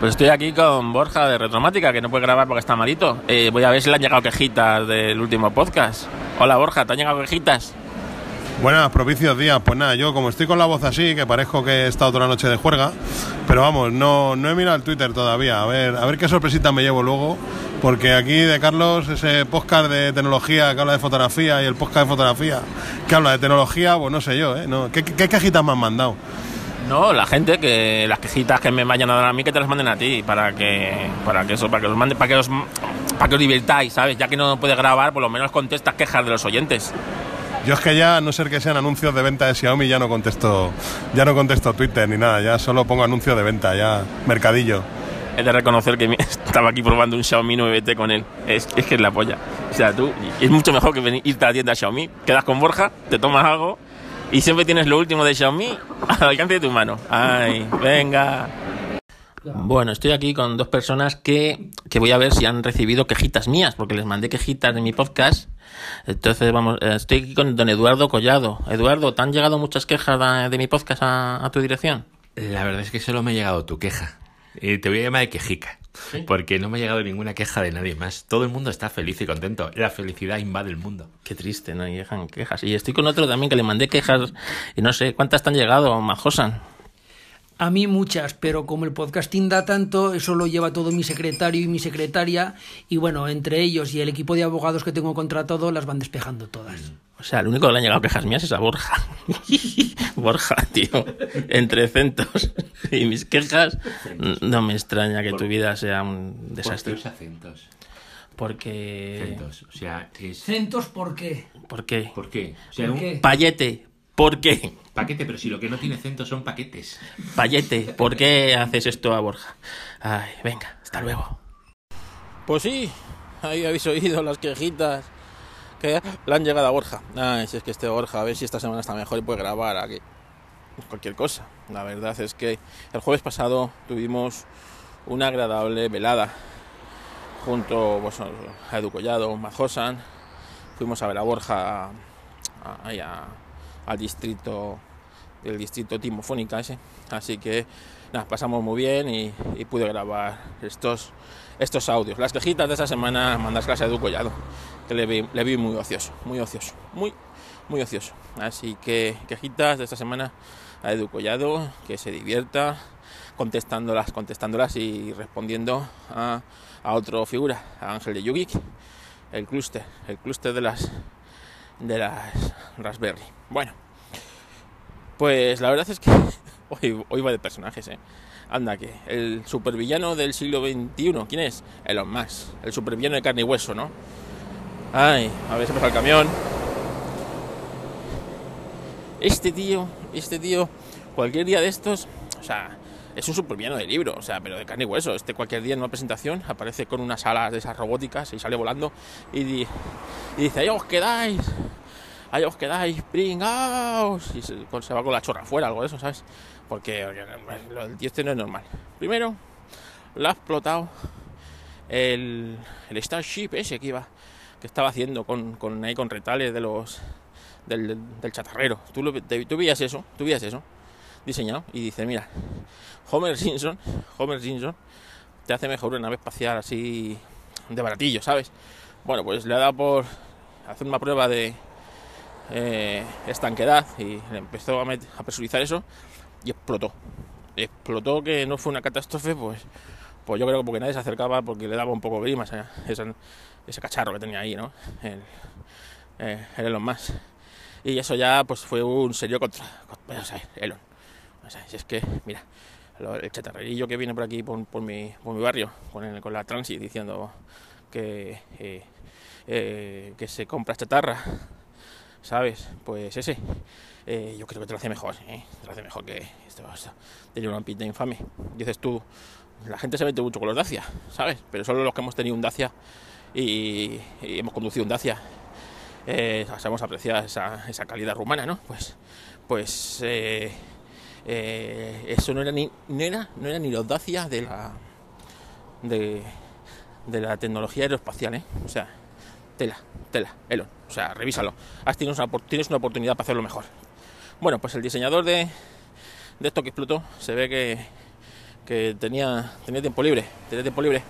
Pues estoy aquí con Borja de Retromática, que no puede grabar porque está malito. Eh, voy a ver si le han llegado quejitas del último podcast. Hola Borja, ¿te han llegado quejitas? Buenas, propicios días. Pues nada, yo como estoy con la voz así, que parezco que he estado toda la noche de juerga, pero vamos, no, no he mirado el Twitter todavía. A ver, a ver qué sorpresita me llevo luego, porque aquí de Carlos, ese podcast de tecnología que habla de fotografía y el podcast de fotografía que habla de tecnología, pues no sé yo, ¿eh? No, ¿qué, ¿Qué cajitas me han mandado? No, la gente, que las quejitas que me vayan a dar a mí, que te las manden a ti, para que, para que eso, para que los mande, para que os, para que os divirtáis, ¿sabes? Ya que no puedes grabar, por lo menos contestas quejas de los oyentes. Yo es que ya, a no ser que sean anuncios de venta de Xiaomi, ya no contesto, ya no contesto Twitter ni nada, ya solo pongo anuncios de venta, ya mercadillo. He de reconocer que estaba aquí probando un Xiaomi 9T con él. Es, es que es la polla. O sea, tú, es mucho mejor que venir, irte a la tienda Xiaomi, quedas con Borja, te tomas algo y siempre tienes lo último de Xiaomi al alcance de tu mano. Ay, venga. Bueno, estoy aquí con dos personas que, que, voy a ver si han recibido quejitas mías, porque les mandé quejitas de mi podcast. Entonces, vamos, estoy aquí con don Eduardo Collado. Eduardo, ¿te han llegado muchas quejas de, mi podcast a, a, tu dirección? La verdad es que solo me ha llegado tu queja. Eh, te voy a llamar de quejica, ¿Sí? porque no me ha llegado ninguna queja de nadie más. Todo el mundo está feliz y contento. La felicidad invade el mundo. Qué triste, no llegan quejas. Y estoy con otro también que le mandé quejas y no sé cuántas te han llegado, Majosan. A mí muchas, pero como el podcasting da tanto, eso lo lleva todo mi secretario y mi secretaria, y bueno, entre ellos y el equipo de abogados que tengo contratado, las van despejando todas. O sea, el único que le han llegado quejas mías es a Borja. Borja, tío. Entre centos y mis quejas, no me extraña que tu vida sea un desastre. ¿Por qué acentos? Porque... Centos, o sea, es... ¿Centos por qué? ¿Por qué? ¿Por qué? O sea, ¿Por un qué? Payete, ¿por qué? paquete, pero si lo que no tiene centos son paquetes. Payete, ¿por qué haces esto a Borja? Ay, venga, hasta luego. Pues sí, ahí habéis oído las quejitas que le han llegado a Borja. Ay, si es que este Borja, a ver si esta semana está mejor y puede grabar aquí. Cualquier cosa. La verdad es que el jueves pasado tuvimos una agradable velada junto pues, a Edu Collado, Majosan. Fuimos a ver a Borja a, a, a, al distrito del distrito timofónica ese. Así que nada, pasamos muy bien y, pude grabar estos, estos audios. Las quejitas de esa semana mandáslas a Edu Collado, que le vi, le vi muy ocioso, muy ocioso, muy, muy ocioso. Así que quejitas de esta semana a Edu Collado, que se divierta contestándolas, contestándolas y respondiendo a, a otra figura, a Ángel de Yugik, el clúster, el clúster de las de las Raspberry. Bueno, pues la verdad es que hoy, hoy va de personajes, ¿eh? Anda, que el supervillano del siglo XXI, ¿quién es? Elon Musk, el supervillano de carne y hueso, ¿no? Ay, a ver si pasa el camión. Este tío, este tío, cualquier día de estos, o sea, es un supervillano de libro, o sea, pero de carne y hueso. Este cualquier día en una presentación aparece con unas alas de esas robóticas y sale volando y, y dice, ahí os quedáis, ahí os quedáis, pringaos. Y se, se, va con la chorra afuera, algo de eso, ¿sabes? Porque, lo del tío este no es normal. Primero, lo ha explotado el, el Starship ese que iba, que estaba haciendo con, con, ahí, con retales de los del, chatarrero. ¿Tú, lo, tú veías eso, tú veías eso diseñado y dice, mira, Homer Simpson, Homer Simpson te hace mejor una nave espacial así de baratillo, ¿sabes? Bueno, pues le ha dado por hacer una prueba de eh, estanquedad y empezó a, presurizar eso y explotó. Explotó que no fue una catástrofe, pues, pues yo creo que porque nadie se acercaba porque le daba un poco grima ese, ese, cacharro que tenía ahí, ¿no? El, eh, el Elon Musk. Y eso ya pues fue un serio contra, contra o sea, Elon. Si es que, mira, el chatarrerillo que viene por aquí, por, por, mi, por mi, barrio, con, el, con la transit, diciendo que, eh, eh, que se compra chatarra, ¿sabes? Pues ese, eh, yo creo que te lo hace mejor, ¿eh? Te lo hace mejor que esto, esto tiene una pinta infame. Dices tú, la gente se mete mucho con los Dacia, ¿sabes? Pero solo los que hemos tenido un Dacia y, hemos conducido un Dacia, eh, sabemos apreciar esa, calidad rumana, ¿no? Pues, pues eh, eh, eso no era ni no era, no era ni la audacia de la de, de la tecnología aeroespacial ¿eh? o sea tela tela Elon o sea revísalo Has, tienes, una, oportunidad para hacerlo mejor bueno pues el diseñador de, de esto que explotó se ve que que tenía, tenía tiempo libre, tenía tiempo libre.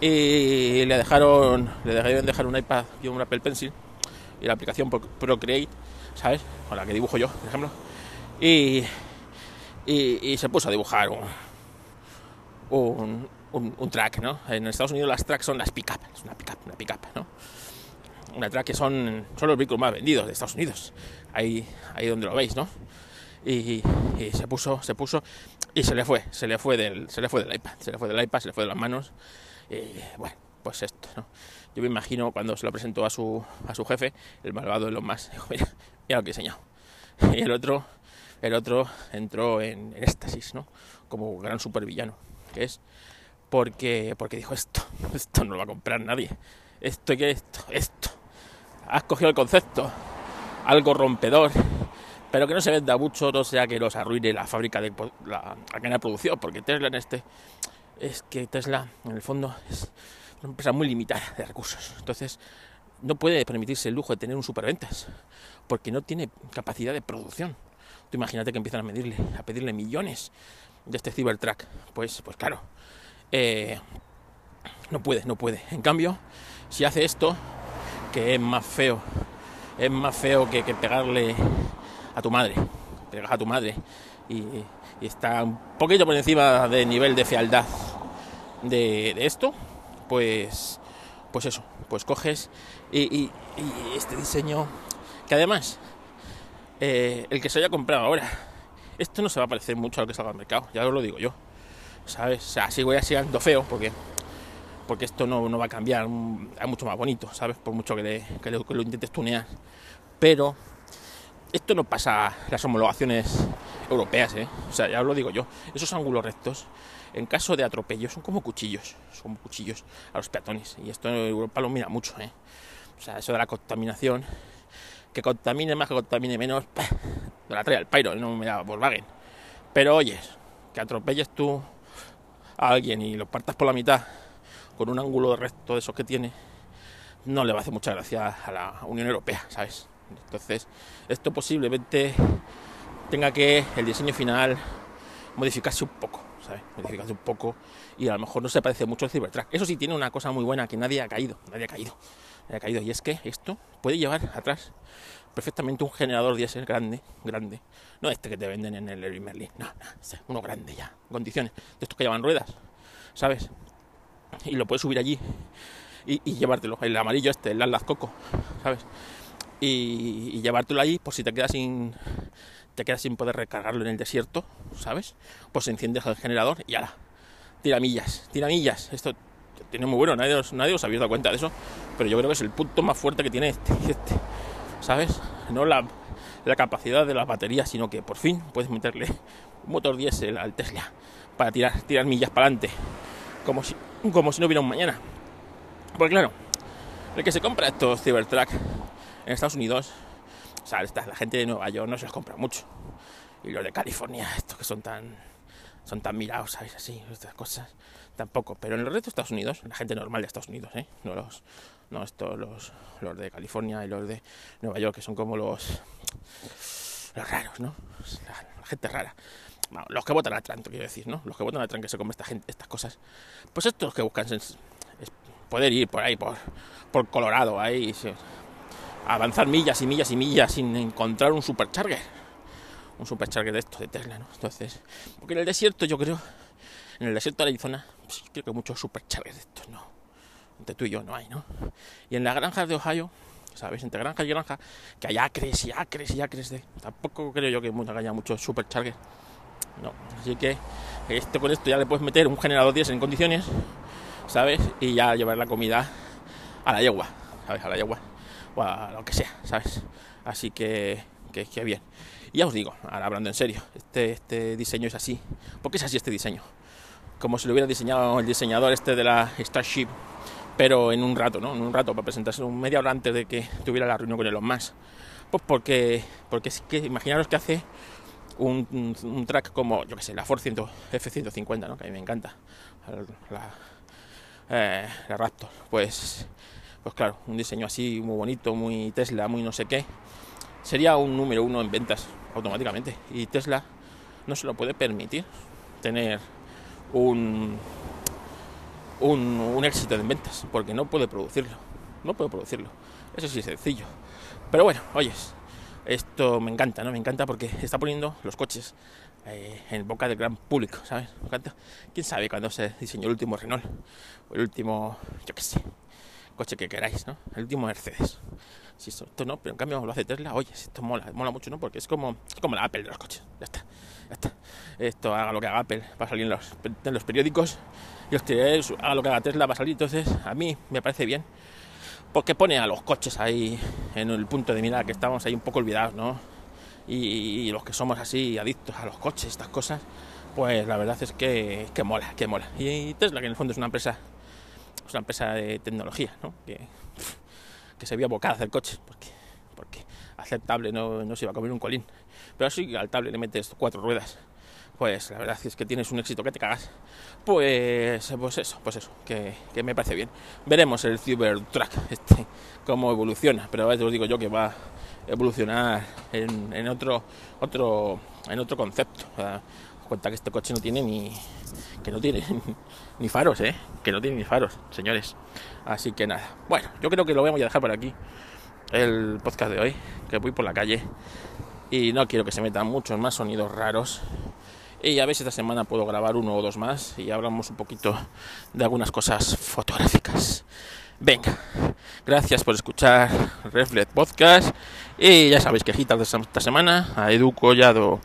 Y le dejaron, le dejaron dejar un iPad y un Apple Pencil y la aplicación Procreate, ¿sabes? Con la que dibujo yo, por ejemplo. Y, y, se puso a dibujar un, un, track, ¿no? En Estados Unidos las tracks son las pick-up, una pick-up, una pick-up, ¿no? Una track que son, son los vehículos más vendidos de Estados Unidos, ahí, ahí donde lo veis, ¿no? Y, se puso, se puso y se le fue, se le fue del, se le fue del iPad, se le fue del iPad, se le fue de las manos. Y bueno, pues esto, ¿no? Yo me imagino cuando se lo presentó a su, a su jefe, el malvado de los más, dijo, mira, mira lo que he enseñado. Y el otro, el otro entró en, en éxtasis, ¿no? Como gran supervillano, que es porque, porque dijo esto, esto no lo va a comprar nadie. Esto y que esto, esto. Has cogido el concepto, algo rompedor, pero que no se venda mucho, no sea que nos arruine la fábrica de la, cadena de producción, porque Tesla en este es que Tesla en el fondo es una empresa muy limitada de recursos. Entonces, no puede permitirse el lujo de tener un superventas, porque no tiene capacidad de producción. Tú imagínate que empiezan a medirle, a pedirle millones de este Cybertruck. Pues, pues claro, eh, no puede, no puede. En cambio, si hace esto, que es más feo, es más feo que, pegarle a tu madre, pegas a tu madre y, está un poquito por encima del nivel de fealdad de, esto, pues, pues eso, pues coges y, este diseño, que además, eh, el que se haya comprado ahora, esto no se va a parecer mucho a lo que salga al mercado, ya os lo digo yo. ¿sabes? O sea, sigo ya siendo feo porque, porque esto no, no, va a cambiar, es mucho más bonito, ¿sabes? Por mucho que, que, lo, intentes tunear. Pero esto no pasa las homologaciones europeas, ¿eh? O sea, ya lo digo yo, esos ángulos rectos, en caso de atropello, son como cuchillos, son cuchillos a los peatones. Y esto en Europa lo mira mucho, ¿eh? O sea, eso de la contaminación, que contamine más, que contamine menos, de la trae al pairo, no me da Volkswagen. Pero oyes, que atropelles tú a alguien y lo partas por la mitad con un ángulo de recto de esos que tiene, no le va a hacer mucha gracia a la Unión Europea, ¿sabes? Entonces, esto posiblemente tenga que el diseño final modificarse un poco, ¿sabes? Modificarse un poco y a lo mejor no se parece mucho al Cybertruck. Eso sí tiene una cosa muy buena que nadie ha caído, nadie ha caído, nadie ha caído y es que esto puede llevar atrás perfectamente un generador diésel grande, grande. No este que te venden en el Merlin, no, no, uno grande ya, condiciones, de estos que llevan ruedas, ¿sabes? Y lo puedes subir allí y, llevártelo, el amarillo este, el Atlas Coco, ¿sabes? Y, llevártelo allí por si te quedas sin te quedas sin poder recargarlo en el desierto, ¿sabes? Pues enciendes el generador y ahora, tira millas, tira millas. Esto tiene muy bueno, nadie, nadie os dado cuenta de eso, pero yo creo que es el punto más fuerte que tiene este, este ¿sabes? No la, capacidad de las baterías, sino que por fin puedes meterle un motor diésel al Tesla para tirar, tirar millas para adelante, como si, como si no hubiera un mañana. Porque claro, el que se compra estos Cybertruck en Estados Unidos, o sea, la gente de Nueva York no se los compra mucho. Y los de California, estos que son tan son tan mirados, ¿sabes? Así, estas cosas, tampoco. Pero en el resto de Estados Unidos, la gente normal de Estados Unidos, ¿eh? No los, no estos, los, los de California y los de Nueva York, que son como los, los raros, ¿no? La, gente rara. Los que votan a Trump, quiero decir, ¿no? Los que votan a Trump que se comen esta gente, estas cosas. Pues estos que buscan es, poder ir por ahí, por, por Colorado, ahí, avanzar millas y millas y millas sin encontrar un supercharger un supercharger de estos de Tesla, ¿no? Entonces, porque en el desierto yo creo, en el desierto de Arizona, pues, creo que muchos superchargers de estos no. Entre tú y yo no hay, ¿no? Y en las granjas de Ohio, ¿sabes? Entre granja y granja, que hay acres y acres y acres de. Tampoco creo yo que haya muchos superchargers. No. Así que esto con esto ya le puedes meter un generador 10 en condiciones, ¿sabes? Y ya llevar la comida a la yegua, ¿sabes? A la yegua o a lo que sea, ¿sabes? Así que, que, que bien. Y ya os digo, ahora hablando en serio, este, este diseño es así. ¿Por qué es así este diseño? Como si lo hubiera diseñado el diseñador este de la Starship, pero en un rato, ¿no? En un rato, para presentarse un media hora antes de que tuviera la reunión con Elon Musk. Pues porque, porque es que imaginaros que hace un, un, track como, yo que sé, la Ford F-150, ¿no? Que a mí me encanta. La, eh, la Raptor. Pues, pues claro, un diseño así muy bonito, muy Tesla, muy no sé qué sería un número uno en ventas automáticamente. Y Tesla no se lo puede permitir tener un, un, un éxito en ventas, porque no puede producirlo, no puede producirlo. Eso sí es sencillo. Pero bueno, oyes, esto me encanta, ¿no? Me encanta porque está poniendo los coches eh, en boca del gran público, ¿sabes? Me encanta. ¿Quién sabe cuándo se diseñó el último Renault? O el último, yo qué sé, coche que queráis, ¿no? El último Mercedes. Si esto, no, pero en cambio lo hace Tesla, oye, esto mola, mola mucho, ¿no? Porque es como, es como la Apple de los coches, ya está, ya está. Esto haga lo que haga Apple, va a salir en los, en los periódicos, y los haga lo que haga Tesla, va a salir, entonces a mí me parece bien, porque pone a los coches ahí en el punto de mirada que estamos ahí un poco olvidados, ¿no? Y, los que somos así adictos a los coches, estas cosas, pues la verdad es que, que mola, que mola. Y Tesla, que en el fondo es una empresa, es una empresa de tecnología, ¿no? Que, que se vio abocada a hacer coches, porque, porque aceptable no, no se iba a comer un colín. Pero sí al tablet le metes cuatro ruedas, pues la verdad es que tienes un éxito que te cagas. Pues, pues eso, pues eso, que, que me parece bien. Veremos el Cybertruck, este, cómo evoluciona, pero os digo yo que va a evolucionar en, en otro, otro, en otro concepto. cuenta que este coche no tiene ni que no tiene ni faros, ¿eh? Que no tiene ni faros, señores. Así que nada. Bueno, yo creo que lo voy a dejar por aquí. El podcast de hoy, que voy por la calle y no quiero que se metan muchos más sonidos raros. Y a ver si esta semana puedo grabar uno o dos más y hablamos un poquito de algunas cosas fotográficas. Venga, gracias por escuchar Reflet Podcast y ya sabéis que esta semana a Edu Collado.